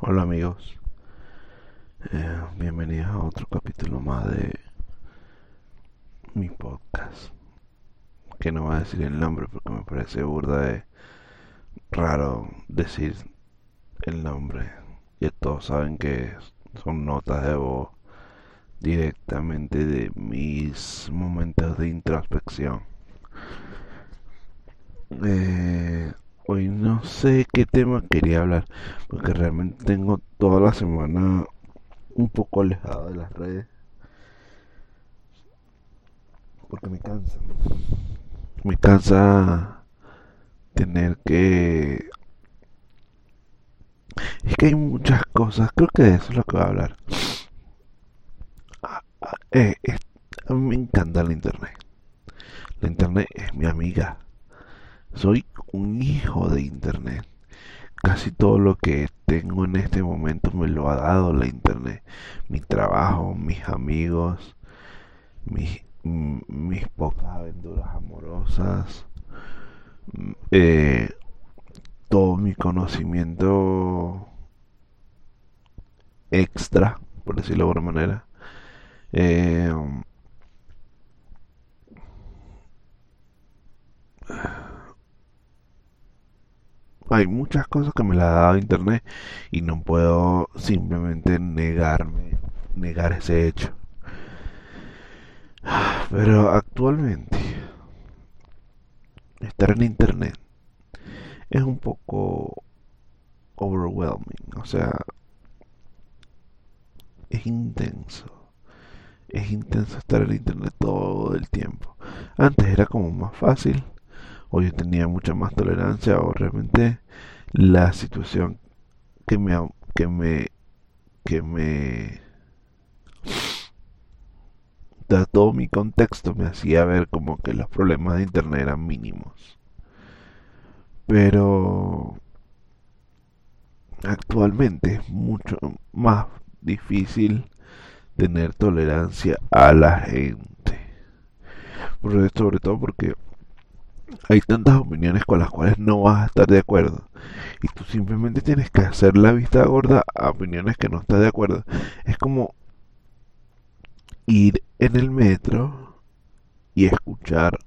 Hola amigos, Eh, bienvenidos a otro capítulo más de mi podcast. Que no voy a decir el nombre porque me parece burda de raro decir el nombre. Ya todos saben que son notas de voz directamente de mis momentos de introspección. Eh, hoy no sé qué tema quería hablar porque realmente tengo toda la semana un poco alejado de las redes porque me cansa. Me cansa tener que... Es que hay muchas cosas, creo que de eso es lo que voy a hablar. Ah, ah, eh, a mí me encanta la internet. La internet es mi amiga. Soy un hijo de internet. Casi todo lo que tengo en este momento me lo ha dado la internet. Mi trabajo, mis amigos, mis, pocas aventuras amorosas, eh, todo mi conocimiento extra, por decirlo de alguna manera. Eh, hay muchas cosas que me la ha dado internet y no puedo simplemente negarme, negar ese hecho. Pero actualmente, estar en internet es un poco overwhelming, o sea, es intenso. Es intenso estar en internet todo el tiempo. Antes era como más fácil, o yo tenía mucha más tolerancia, o realmente la situación que me, que me, que me todo mi contexto me hacía ver como que los problemas de internet eran mínimos. Pero actualmente es mucho más difícil tener tolerancia a la gente. Sobre todo porque hay tantas opiniones con las cuales no vas a estar de acuerdo. Y tú simplemente tienes que hacer la vista gorda a opiniones que no estás de acuerdo. Es como ir en el metro y escuchar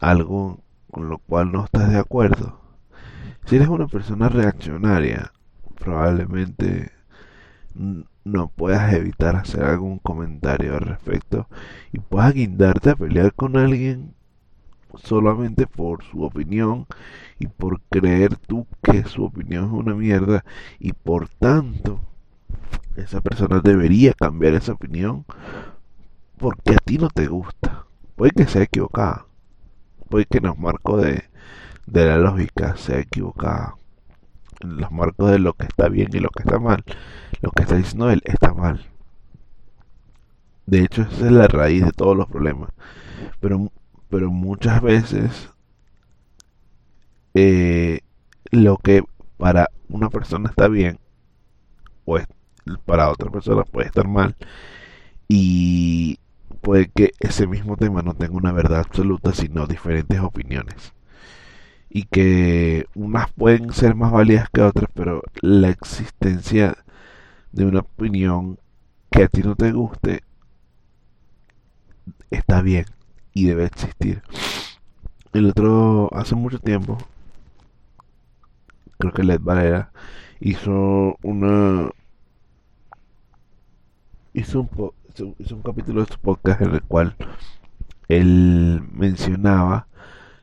algo con lo cual no estás de acuerdo. Si eres una persona reaccionaria, probablemente no puedas evitar hacer algún comentario al respecto y puedas guindarte a pelear con alguien solamente por su opinión y por creer tú que su opinión es una mierda y por tanto esa persona debería cambiar esa opinión porque a ti no te gusta. Puede que sea equivocada, puede que en los marcos de, de la lógica sea equivocada, en los marcos de lo que está bien y lo que está mal. Lo que está diciendo él está mal. De hecho, esa es la raíz de todos los problemas. Pero, pero muchas veces eh, lo que para una persona está bien, pues para otra persona puede estar mal. Y puede que ese mismo tema no tenga una verdad absoluta, sino diferentes opiniones. Y que unas pueden ser más válidas que otras, pero la existencia de una opinión que a ti no te guste está bien y debe existir. El otro, hace mucho tiempo, creo que Led Valera hizo una hizo un, po- hizo, un capítulo de su podcast en el cual él mencionaba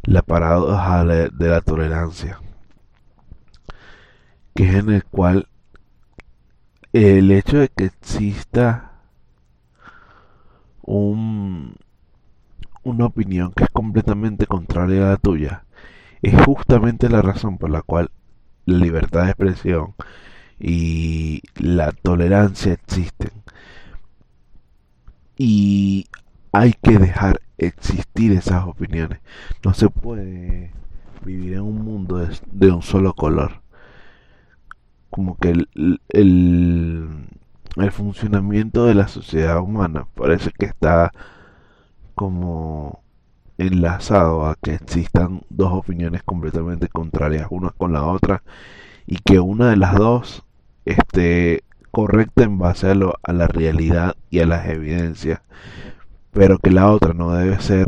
la paradoja de la tolerancia, que es en el cual el hecho de que exista un, una opinión que es completamente contraria a la tuya es justamente la razón por la cual la libertad de expresión y la tolerancia existen. Y hay que dejar existir esas opiniones. No se puede vivir en un mundo de, de un solo color. Como que el, el, el funcionamiento de la sociedad humana parece que está como enlazado a que existan dos opiniones completamente contrarias una con la otra y que una de las dos esté correcta en base a, lo, a la realidad y a las evidencias, pero que la otra no debe ser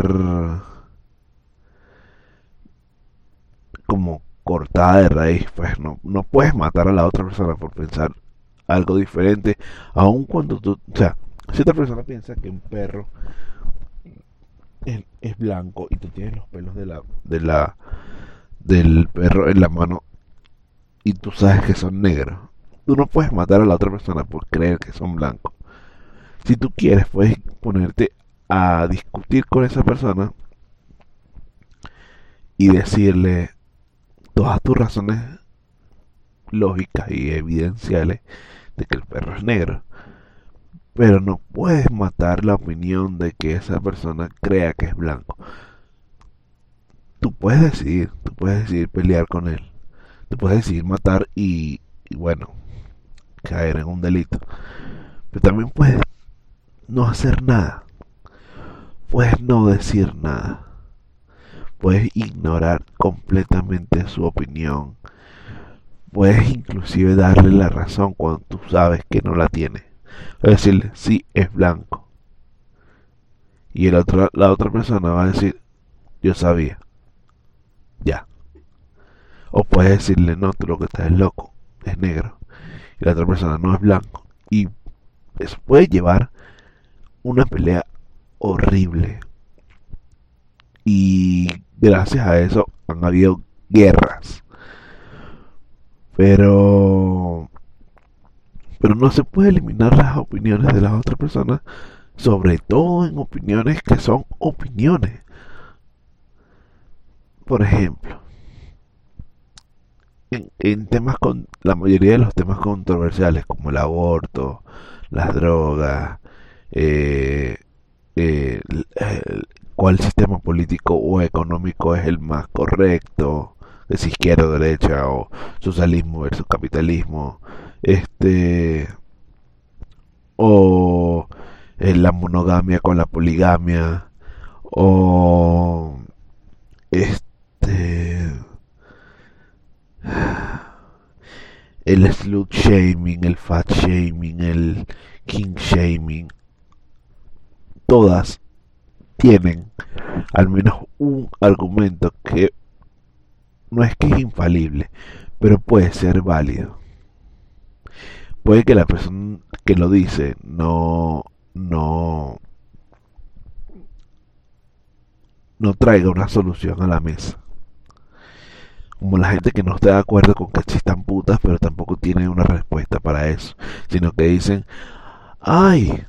como cortada de raíz, pues no, no puedes matar a la otra persona por pensar algo diferente, aun cuando tú, o sea, si otra persona piensa que un perro es, blanco y tú tienes los pelos de la, de la, del perro en la mano y tú sabes que son negros, tú no puedes matar a la otra persona por creer que son blancos. Si tú quieres, puedes ponerte a discutir con esa persona y decirle todas tus razones lógicas y evidenciales de que el perro es negro. Pero no puedes matar la opinión de que esa persona crea que es blanco. Tú puedes decidir, tú puedes decidir pelear con él. Tú puedes decidir matar y, y bueno, caer en un delito. Pero también puedes no hacer nada. Puedes no decir nada. Puedes ignorar completamente su opinión. Puedes inclusive darle la razón cuando tú sabes que no la tiene. Es decirle, sí, es blanco. Y el otro, la otra persona va a decir, yo sabía. Ya. O puedes decirle, no, tú lo que estás es loco, es negro. Y la otra persona no es blanco. Y eso puede llevar una pelea horrible. Y gracias a eso han habido guerras. Pero pero no se puede eliminar las opiniones de las otras personas, sobre todo en opiniones que son opiniones. Por ejemplo, en, temas con la mayoría de los temas controversiales como el aborto, las drogas, eh, eh, cuál sistema político o económico es el más correcto, es izquierda o derecha, o socialismo versus capitalismo, este, o la monogamia con la poligamia, o este, el slut shaming, el fat shaming, el king shaming, todas tienen al menos un argumento que no es que es infalible, pero puede ser válido. Puede que la persona que lo dice no no no traiga una solución a la mesa. Como la gente que no está de acuerdo con que existan putas, pero tampoco tiene una respuesta para eso, sino que dicen, ay,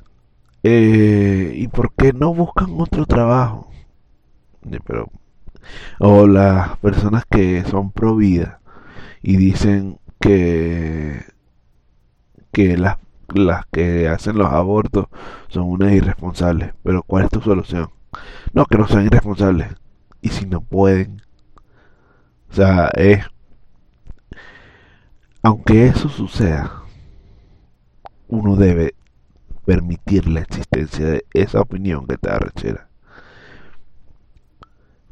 eh, ¿y por qué no buscan otro trabajo? Pero, o las personas que son pro vida y dicen que, que las, las que hacen los abortos son unas irresponsables. Pero ¿cuál es tu solución? No, que no sean irresponsables. Y si no pueden. O sea, es... Aunque eso suceda, uno debe permitir la existencia de esa opinión que te da rechera.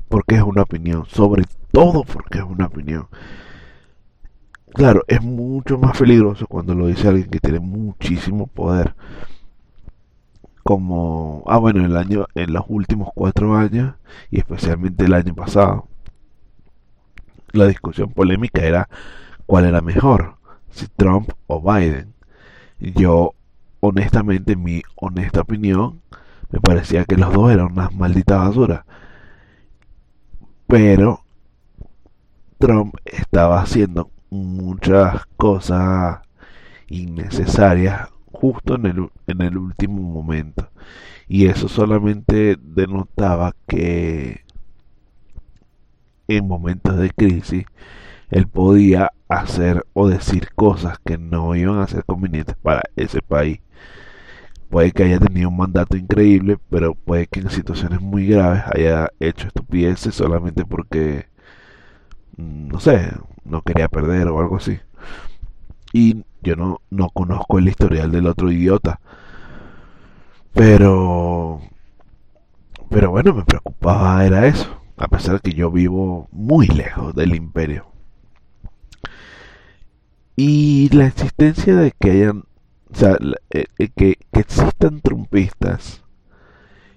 Porque es una opinión, sobre todo porque es una opinión. Claro, es mucho más peligroso cuando lo dice alguien que tiene muchísimo poder. Como, ah bueno, el año, en los últimos cuatro años y especialmente el año pasado, la discusión polémica era cuál era mejor, si Trump o Biden. Yo honestamente, en mi honesta opinión, me parecía que los dos eran unas malditas basuras. Pero Trump estaba haciendo muchas cosas innecesarias justo en el, en el último momento. Y eso solamente denotaba que en momentos de crisis él podía hacer o decir cosas que no iban a ser convenientes para ese país. Puede que haya tenido un mandato increíble, pero puede que en situaciones muy graves haya hecho estupideces solamente porque, mm, no sé, no quería perder o algo así. Y yo no, no conozco el historial del otro idiota. Pero, pero bueno, me preocupaba era eso, a pesar de que yo vivo muy lejos del imperio. Y la existencia de que hayan, o sea, eh, eh, que, que existan trumpistas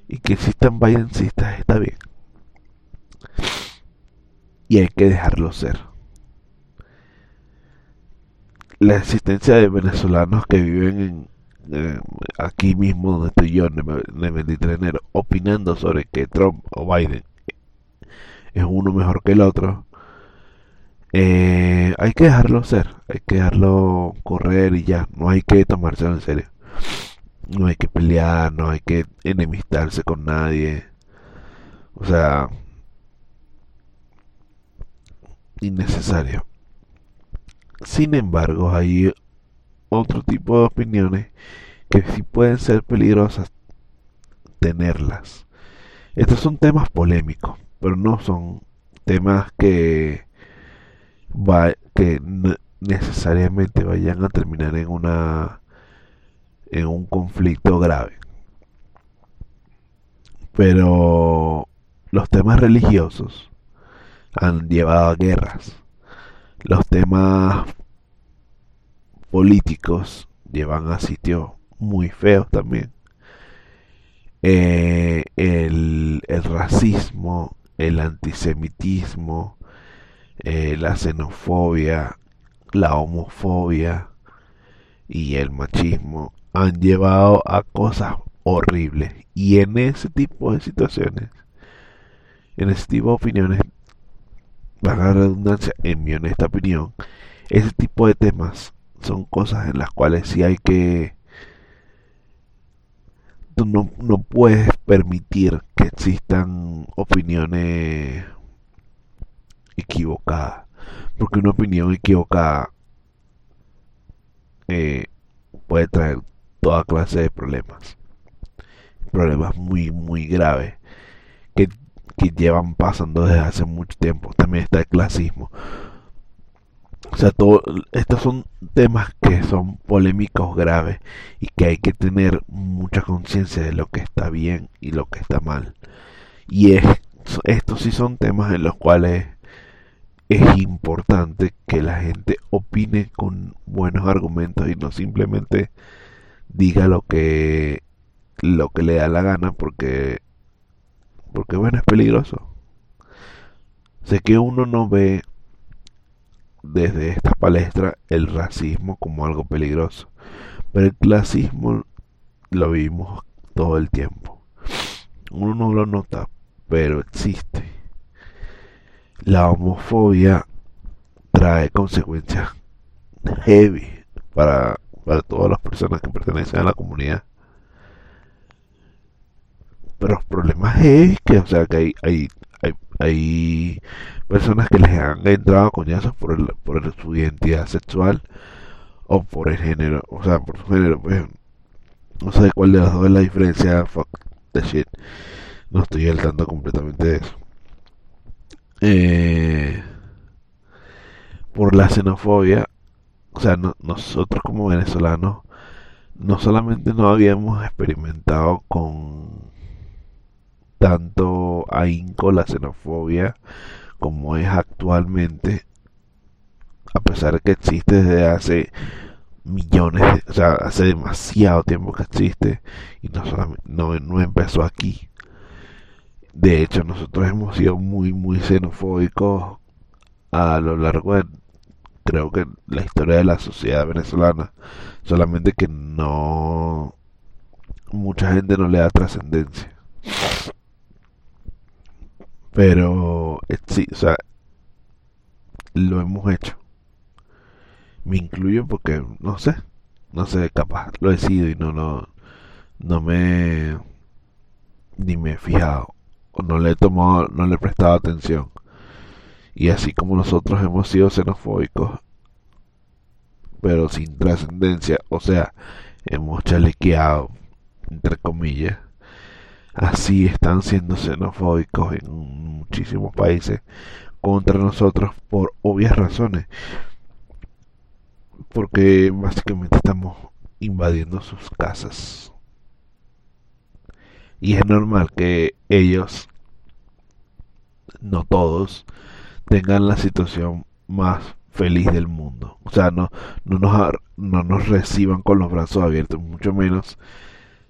y que existan vayancistas está bien. Y hay que dejarlo ser. La existencia de venezolanos que viven en, eh, aquí mismo donde estoy yo, en el 23 de enero, opinando sobre que Trump o Biden es uno mejor que el otro, eh, hay que dejarlo ser, hay que dejarlo correr y ya, no hay que tomárselo en serio. No hay que pelear, no hay que enemistarse con nadie. O sea, innecesario. Sin embargo, hay otro tipo de opiniones que sí pueden ser peligrosas tenerlas. Estos son temas polémicos, pero no son temas que, necesariamente vayan a terminar en una en un conflicto grave. Pero los temas religiosos han llevado a guerras. Los temas políticos llevan a sitios muy feos también. Eh, el, racismo, el antisemitismo, eh, la xenofobia, la homofobia y el machismo han llevado a cosas horribles. Y en ese tipo de situaciones, en ese tipo de opiniones, para la redundancia, en mi honesta opinión, ese tipo de temas son cosas en las cuales sí hay que... Tú no, no puedes permitir que existan opiniones equivocadas. Porque una opinión equivocada eh, puede traer toda clase de problemas. Problemas muy, muy graves que, que llevan pasando desde hace mucho tiempo. También está el clasismo. O sea, todo, estos son temas que son polémicos graves y que hay que tener mucha conciencia de lo que está bien y lo que está mal. Y es, estos sí son temas en los cuales es importante que la gente opine con buenos argumentos y no simplemente diga lo que lo que le da la gana porque porque bueno es peligroso. Sé que uno no ve desde esta palestra el racismo como algo peligroso pero el clasismo lo vivimos todo el tiempo. Uno no lo nota pero existe. La homofobia trae consecuencias heavy para para todas las personas que pertenecen a la comunidad. Pero los problemas es que, o sea, que hay, hay, hay, hay personas que les han entrado coñazos por, el, por su identidad sexual o por el género, o sea, por su género, pues, no sé cuál de las dos es la diferencia, fuck the shit. No estoy al tanto completamente de eso. Eh, por la xenofobia o sea, nosotros como venezolanos no solamente no habíamos experimentado con tanto ahínco la xenofobia como es actualmente, a pesar de que existe desde hace millones, o sea, hace demasiado tiempo que existe y no, no, no empezó aquí. De hecho, nosotros hemos sido muy, muy xenofóbicos a lo largo de creo que la historia de la sociedad venezolana, solamente que no mucha gente no le da trascendencia. Pero eh, sí, o sea, lo hemos hecho. Me incluyo porque no sé, no sé, capaz lo he sido y no no no me ni me he fijado o no le he tomado, no le he prestado atención. Y así como nosotros hemos sido xenofóbicos, pero sin trascendencia, o sea, hemos chalequeado, entre comillas, así están siendo xenofóbicos en muchísimos países contra nosotros por obvias razones. Porque básicamente estamos invadiendo sus casas. Y es normal que ellos, no todos, tengan la situación más feliz del mundo. O sea, no, no, nos, no nos reciban con los brazos abiertos, mucho menos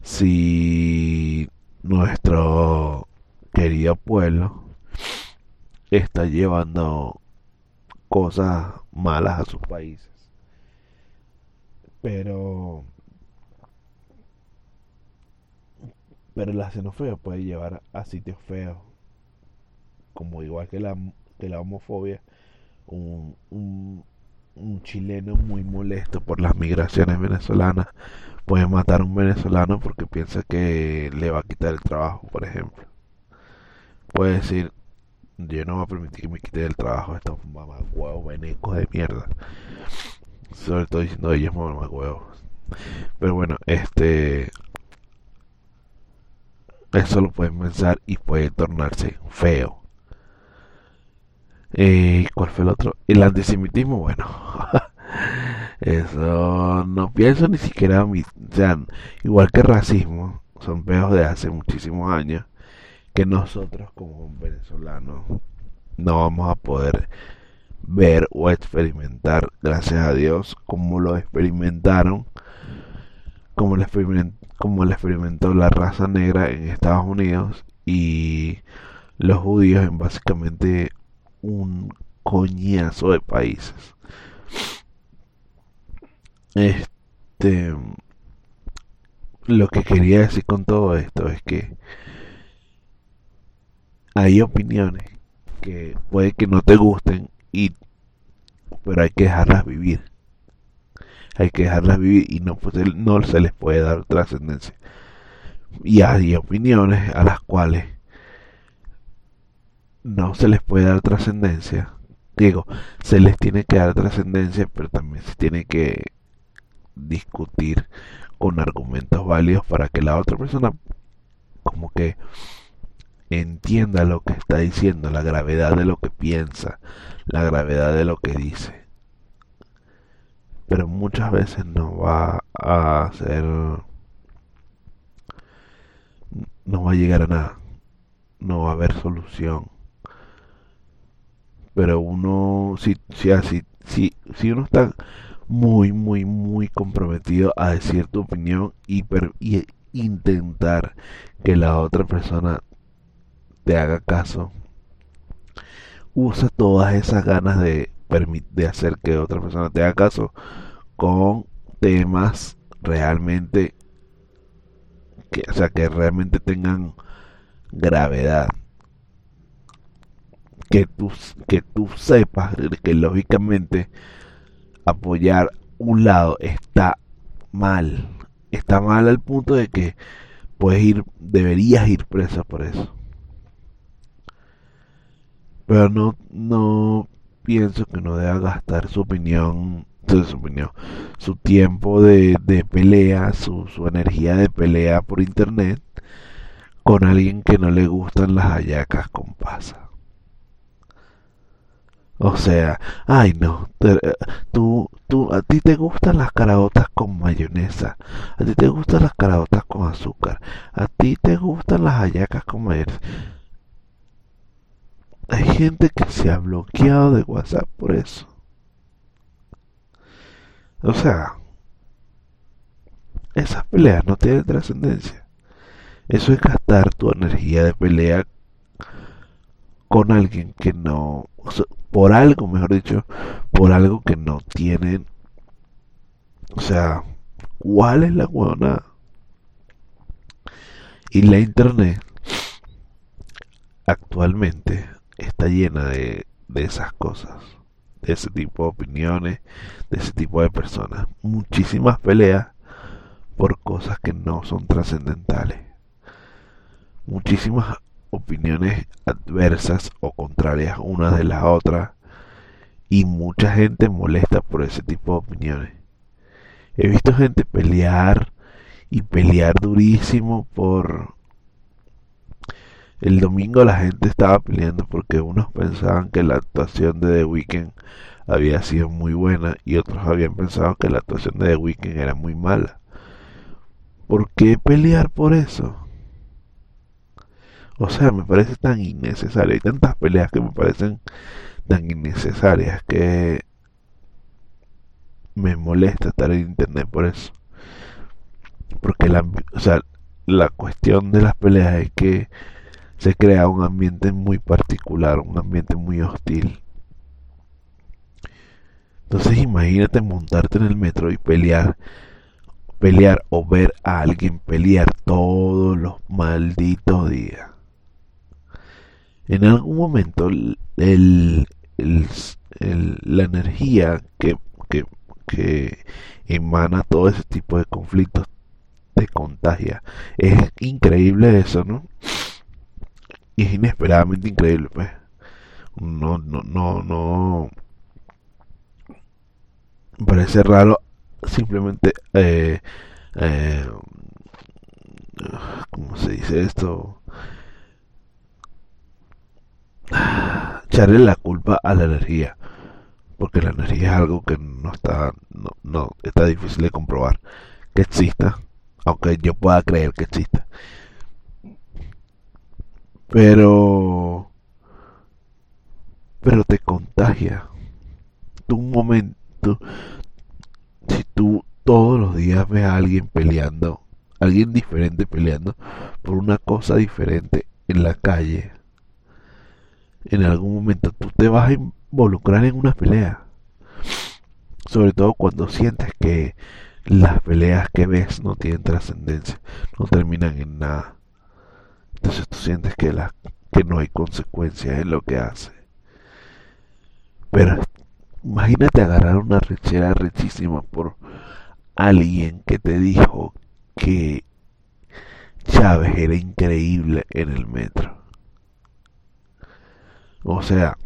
si nuestro querido pueblo está llevando cosas malas a sus países. Pero pero la xenofobia puede llevar a sitios feos, como igual que la, que la homofobia, un, un, un chileno muy molesto por las migraciones venezolanas puede matar a un venezolano porque piensa que le va a quitar el trabajo, por ejemplo. Puede decir, yo no voy a permitir que me quite el trabajo estos huevos venecos de mierda. Sobre todo diciendo ellos huevos Pero bueno, este... Eso lo pueden pensar y puede tornarse feo. ¿Y cuál fue el otro? El antisemitismo, bueno. Eso no pienso ni siquiera, o sea, igual que racismo, son peos de hace muchísimos años que nosotros como venezolanos no vamos a poder ver o experimentar, gracias a Dios, como lo experimentaron, como lo, como lo experimentó la raza negra en Estados Unidos y los judíos en básicamente un coñazo de países. Este lo que quería decir con todo esto es que hay opiniones que puede que no te gusten y pero hay que dejarlas vivir hay que dejarlas vivir y no, pues, no se les puede dar trascendencia y hay opiniones a las cuales no se les puede dar trascendencia digo se les tiene que dar trascendencia pero también se tiene que discutir con argumentos válidos para que la otra persona como que entienda lo que está diciendo, la gravedad de lo que piensa, la gravedad de lo que dice. Pero muchas veces no va a ser... No va a llegar a nada. No va a haber solución. Pero uno, si, si, así, si, si uno está muy, muy, muy comprometido a decir tu opinión y, y intentar que la otra persona te haga caso, usa todas esas ganas de, de hacer que otra persona te haga caso con temas realmente que, o sea, que realmente tengan gravedad. Que tú, que tú sepas que lógicamente apoyar un lado está mal. Está mal al punto de que puedes ir, deberías ir preso por eso pero no, no pienso que no deba gastar su opinión, su, opinión, su tiempo de, de pelea, su, su energía de pelea por internet con alguien que no le gustan las hallacas con pasa. O sea, ay no, tú, tú, a ti te gustan las caraotas con mayonesa, a ti te gustan las caraotas con azúcar, a ti te gustan las hallacas con mayonesa hay gente que se ha bloqueado de WhatsApp por eso. O sea, esas peleas no tienen trascendencia. Eso es gastar tu energía de pelea con alguien que no, por algo, mejor dicho, por algo que no tienen. O sea, ¿cuál es la buena? Y la internet actualmente está llena de, de esas cosas, de ese tipo de opiniones, de ese tipo de personas. Muchísimas peleas por cosas que no son trascendentales. Muchísimas opiniones adversas o contrarias unas de las otras y mucha gente molesta por ese tipo de opiniones. He visto gente pelear y pelear durísimo por el domingo la gente estaba peleando porque unos pensaban que la actuación de The Weeknd había sido muy buena y otros habían pensado que la actuación de The Weeknd era muy mala. ¿Por qué pelear por eso? O sea, me parece tan innecesario. Hay tantas peleas que me parecen tan innecesarias que me molesta estar en internet por eso. Porque la, o sea, la cuestión de las peleas es que se crea un ambiente muy particular, un ambiente muy hostil. Entonces imagínate montarte en el metro y pelear, pelear o ver a alguien pelear todos los malditos días. En algún momento el, la energía que, que, emana todo ese tipo de conflictos te contagia. Es increíble eso, ¿no? Y es inesperadamente increíble, pues. No, no, no, no. Parece raro simplemente eh, eh, ¿cómo se dice esto? Echarle la culpa a la energía porque la energía es algo que no está no, no está difícil de comprobar que exista aunque yo pueda creer que exista. Pero pero te contagia. Tú un momento si tú todos los días ves a alguien peleando alguien diferente peleando por una cosa diferente en la calle en algún momento tú te vas a involucrar en una pelea. Sobre todo cuando sientes que las peleas que ves no tienen trascendencia, no terminan en nada. Entonces tú sientes que, la, que no hay consecuencias en lo que hace. Pero imagínate agarrar una rechera richísima por alguien que te dijo que Chávez era increíble en el metro. O sea,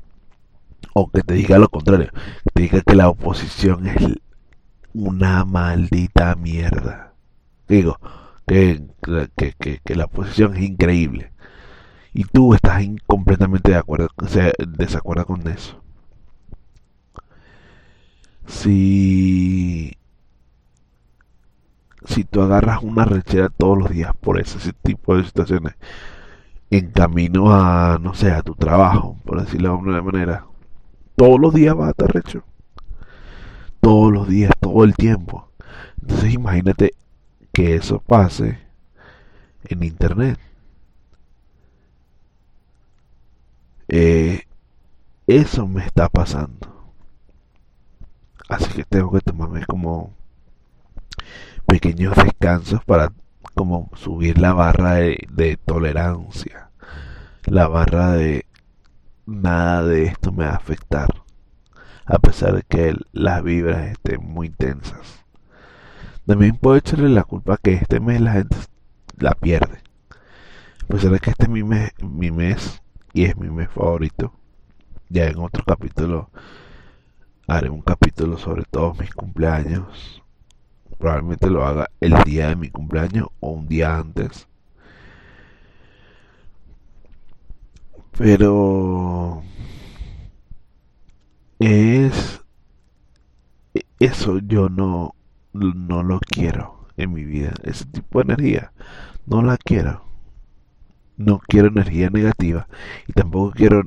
o que te diga lo contrario, que te diga que la oposición es una maldita mierda. Digo, que, que, que, la oposición es increíble. Y tú estás completamente de acuerdo, o sea, desacuerdo con eso. Si si tú agarras una rechera todos los días por ese tipo de situaciones en camino a, no sé, a tu trabajo, por decirlo de alguna manera, todos los días vas a estar recho. Todos los días, todo el tiempo. Entonces imagínate que eso pase en internet. Eh, eso me está pasando. Así que tengo que tomarme como pequeños descansos para como subir la barra de, tolerancia, la barra de nada de esto me va a afectar, a pesar de que las vibras estén muy tensas. También puedo echarle la culpa que este mes la gente la pierde. A pesar de que este es mi mes, mi mes y es mi mes favorito. Ya en otro capítulo haré un capítulo sobre todos mis cumpleaños probablemente lo haga el día de mi cumpleaños o un día antes. Pero es eso yo no no lo quiero en mi vida, ese tipo de energía no la quiero. No quiero energía negativa y tampoco quiero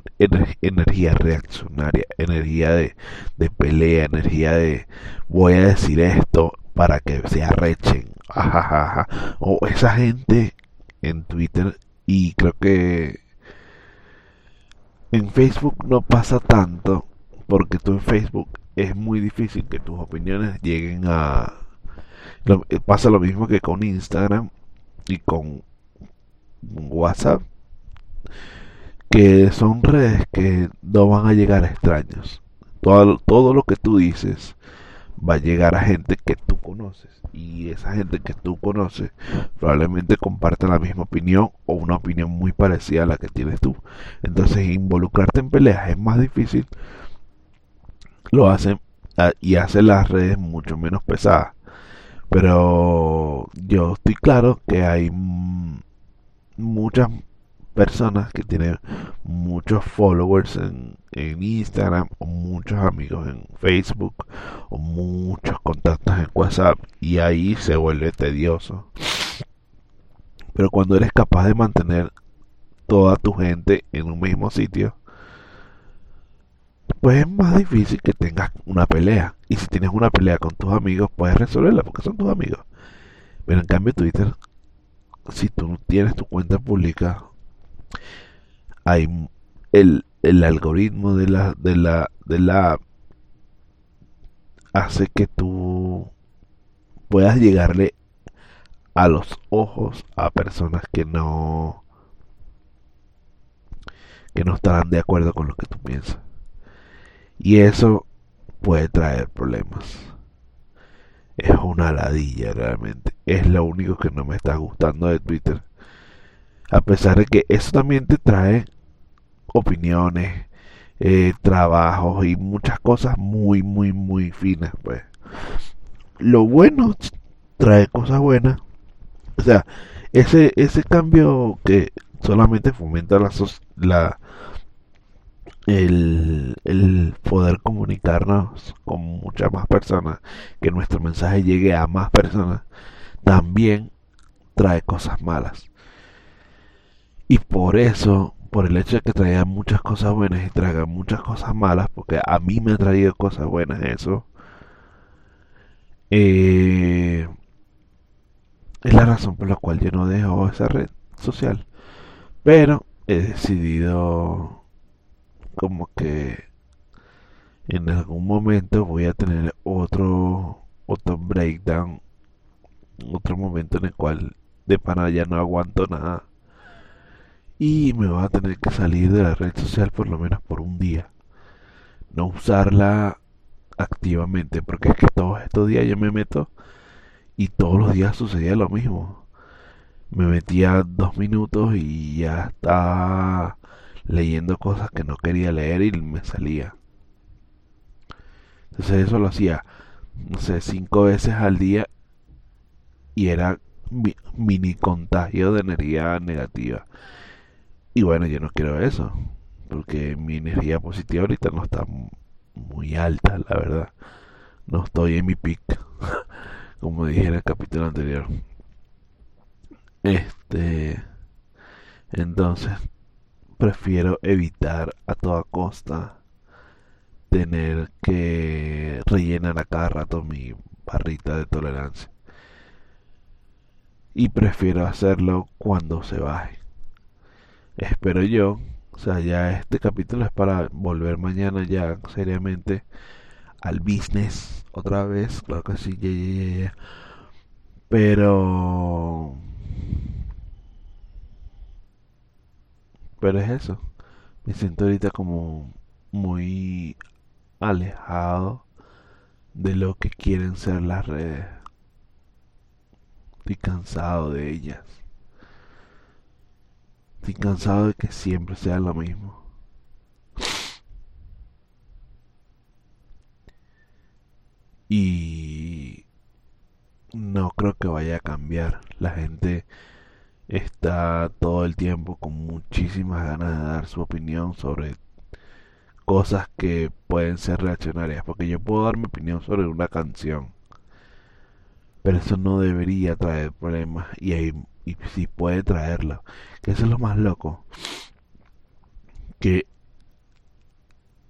energía reaccionaria, energía de, de pelea, energía de voy a decir esto para que se arrechen. O esa gente en Twitter y creo que en Facebook no pasa tanto porque tú en Facebook es muy difícil que tus opiniones lleguen a pasa lo mismo que con Instagram y con WhatsApp que son redes que no van a llegar a extraños todo, todo lo que tú dices va a llegar a gente que tú conoces y esa gente que tú conoces probablemente comparte la misma opinión o una opinión muy parecida a la que tienes tú. Entonces involucrarte en peleas es más difícil, lo hacen y hace las redes mucho menos pesadas. Pero yo estoy claro que hay muchas personas que tienen muchos followers en, Instagram o muchos amigos en Facebook o muchos contactos en WhatsApp y ahí se vuelve tedioso. Pero cuando eres capaz de mantener toda tu gente en un mismo sitio, pues es más difícil que tengas una pelea. Y si tienes una pelea con tus amigos, puedes resolverla porque son tus amigos. Pero en cambio Twitter, si tú tienes tu cuenta pública, hay el, algoritmo de la, de la, de la hace que tú puedas llegarle a los ojos a personas que no que no estarán de acuerdo con lo que tú piensas. Y eso puede traer problemas. Es una ladilla realmente. Es lo único que no me está gustando de Twitter. A pesar de que eso también te trae opiniones, eh, trabajos y muchas cosas muy, muy, muy finas, pues. Lo bueno trae cosas buenas. O sea, ese, ese cambio que solamente fomenta la, la el, el poder comunicarnos con muchas más personas, que nuestro mensaje llegue a más personas, también trae cosas malas. Y por eso por el hecho de que traiga muchas cosas buenas y traiga muchas cosas malas, porque a mí me ha traído cosas buenas eso, eh, es la razón por la cual yo no dejo esa red social. Pero he decidido como que en algún momento voy a tener otro otro breakdown, otro momento en el cual de pana ya no aguanto nada y me va a tener que salir de la red social por lo menos por un día. No usarla activamente, porque es que todos estos días yo me meto y todos los días sucedía lo mismo. Me metía dos minutos y ya estaba leyendo cosas que no quería leer y me salía. Entonces eso lo hacía, no sé, cinco veces al día y era mini contagio de energía negativa. Y bueno, yo no quiero eso, porque mi energía positiva ahorita no está muy alta, la verdad. No estoy en mi pick, como dije en el capítulo anterior. Este, entonces, prefiero evitar a toda costa tener que rellenar a cada rato mi barrita de tolerancia. Y prefiero hacerlo cuando se baje espero yo. O sea, ya este capítulo es para volver mañana ya seriamente al business otra vez. Claro que sí, ya, Pero... Pero es eso. Me siento ahorita como muy alejado de lo que quieren ser las redes. Estoy cansado de ellas. Estoy cansado de que siempre sea lo mismo. Y no creo que vaya a cambiar. La gente está todo el tiempo con muchísimas ganas de dar su opinión sobre cosas que pueden ser reaccionarias. Porque yo puedo dar mi opinión sobre una canción. Pero eso no debería traer problemas. Y hay y si puede traerla. Que eso es lo más loco. Que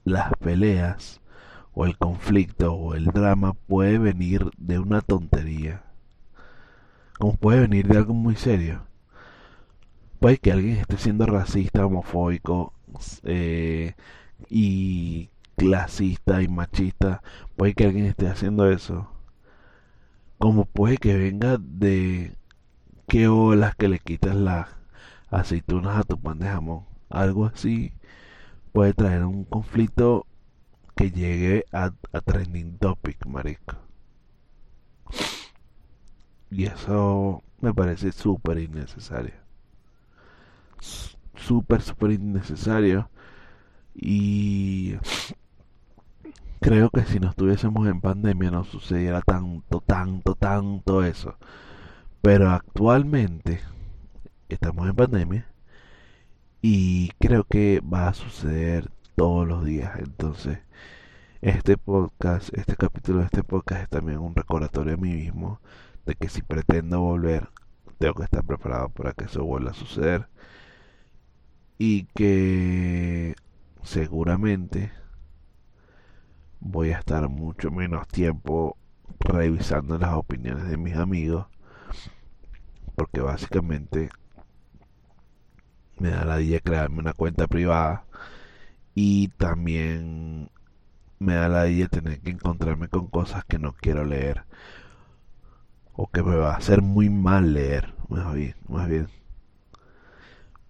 las peleas o el conflicto o el drama puede venir de una tontería. Como puede venir de algo muy serio. Puede que alguien esté siendo racista, homofóbico eh, y clasista y machista. Puede que alguien esté haciendo eso. Como puede que venga de qué olas que le quitas las aceitunas a tu pan de jamón. Algo así puede traer un conflicto que llegue a, trending topic, marico. Y eso me parece súper innecesario. Súper, súper innecesario. Y creo que si no estuviésemos en pandemia no sucediera tanto, tanto, tanto eso. Pero actualmente estamos en pandemia y creo que va a suceder todos los días. Entonces, este podcast, este capítulo de este podcast es también un recordatorio a mí mismo de que si pretendo volver, tengo que estar preparado para que eso vuelva a suceder. Y que seguramente voy a estar mucho menos tiempo revisando las opiniones de mis amigos porque básicamente me da la idea crearme una cuenta privada y también me da la idea tener que encontrarme con cosas que no quiero leer o que me va a hacer muy mal leer más bien más bien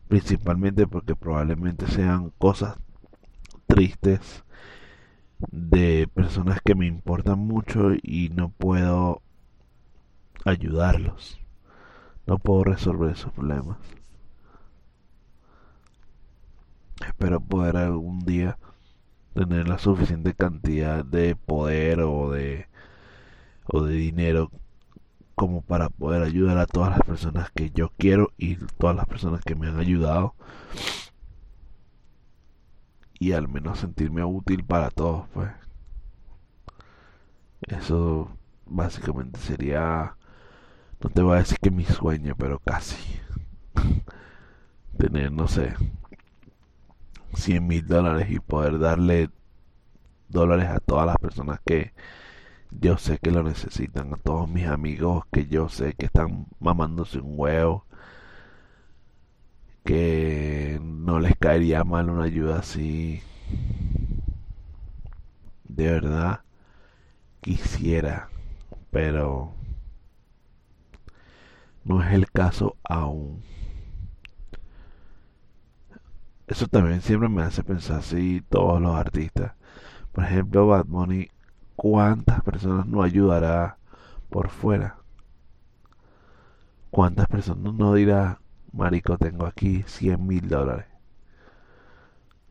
principalmente porque probablemente sean cosas tristes de personas que me importan mucho y no puedo ayudarlos. No puedo resolver esos problemas. Espero poder algún día tener la suficiente cantidad de poder o de o de dinero como para poder ayudar a todas las personas que yo quiero y todas las personas que me han ayudado y al menos sentirme útil para todos, pues. Eso básicamente sería, no te voy a decir que mi sueño, pero casi. Tener, no sé, 100 mil dólares y poder darle dólares a todas las personas que yo sé que lo necesitan, a todos mis amigos que yo sé que están mamándose un huevo que no les caería mal una ayuda así. De verdad quisiera, pero no es el caso aún. Eso también siempre me hace pensar si todos los artistas, por ejemplo Bad Bunny, ¿cuántas personas no ayudará por fuera? ¿Cuántas personas no dirá, Marico, tengo aquí 100 mil dólares.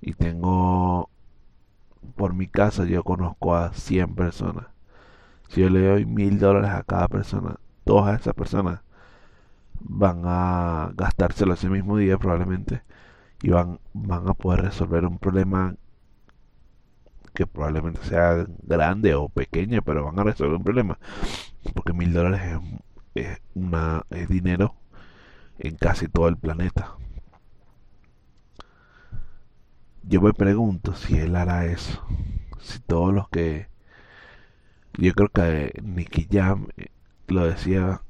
Y tengo, por mi casa yo conozco a 100 personas. Si yo le doy mil dólares a cada persona, todas esas personas van a gastárselo ese mismo día probablemente y van, van a poder resolver un problema que probablemente sea grande o pequeño, pero van a resolver un problema. Porque mil dólares es, es, una, es dinero en casi todo el planeta. Yo me pregunto si él hará eso. Si todos los que... Yo creo que Nicky Jam eh, lo decía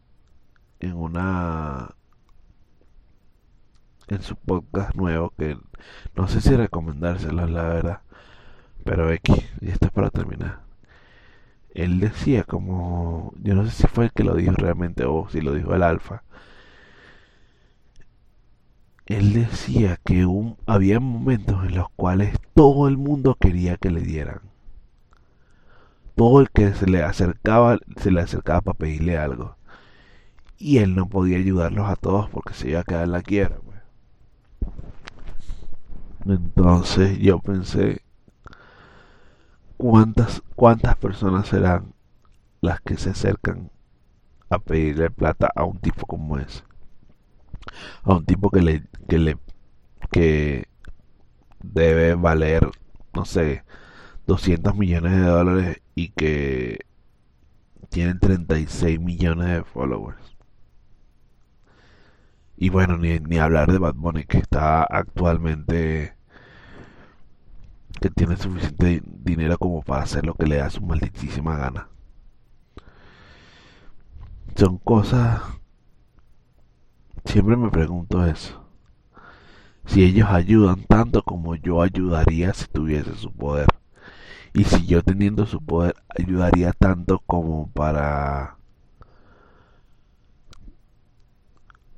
en una... En su podcast nuevo que no sé si recomendárselo la verdad. Pero X, y esto es para terminar. Él decía como... Yo no sé si fue el que lo dijo realmente o si lo dijo el alfa él decía que había momentos en los cuales todo el mundo quería que le dieran. Todo el que se le acercaba, se le acercaba para pedirle algo. Y él no podía ayudarlos a todos porque se iba a quedar en la quiebra. Pues. Entonces yo pensé, ¿cuántas, ¿cuántas personas serán las que se acercan a pedirle plata a un tipo como ese? a un tipo que le que le que debe valer no sé 200 millones de dólares y que tiene 36 millones de followers y bueno ni, ni hablar de Bad Bunny que está actualmente que tiene suficiente dinero como para hacer lo que le da su malditísima gana son cosas Siempre me pregunto eso. Si ellos ayudan tanto como yo ayudaría si tuviese su poder. Y si yo teniendo su poder ayudaría tanto como para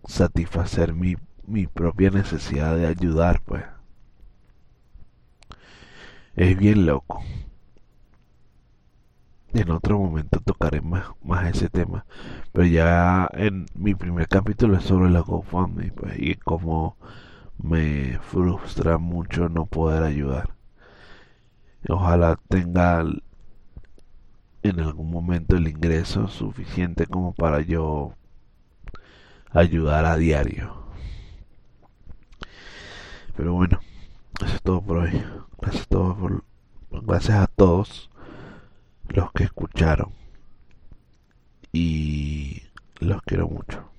satisfacer mi, mi propia necesidad de ayudar, pues. Es bien loco en otro momento tocaré más, más ese tema. Pero ya en mi primer capítulo es sobre la GoFundMe pues, y como me frustra mucho no poder ayudar. Ojalá tenga en algún momento el ingreso suficiente como para yo ayudar a diario. Pero bueno, eso es todo por hoy. Gracias a todos por, gracias a todos los que escucharon y los quiero mucho.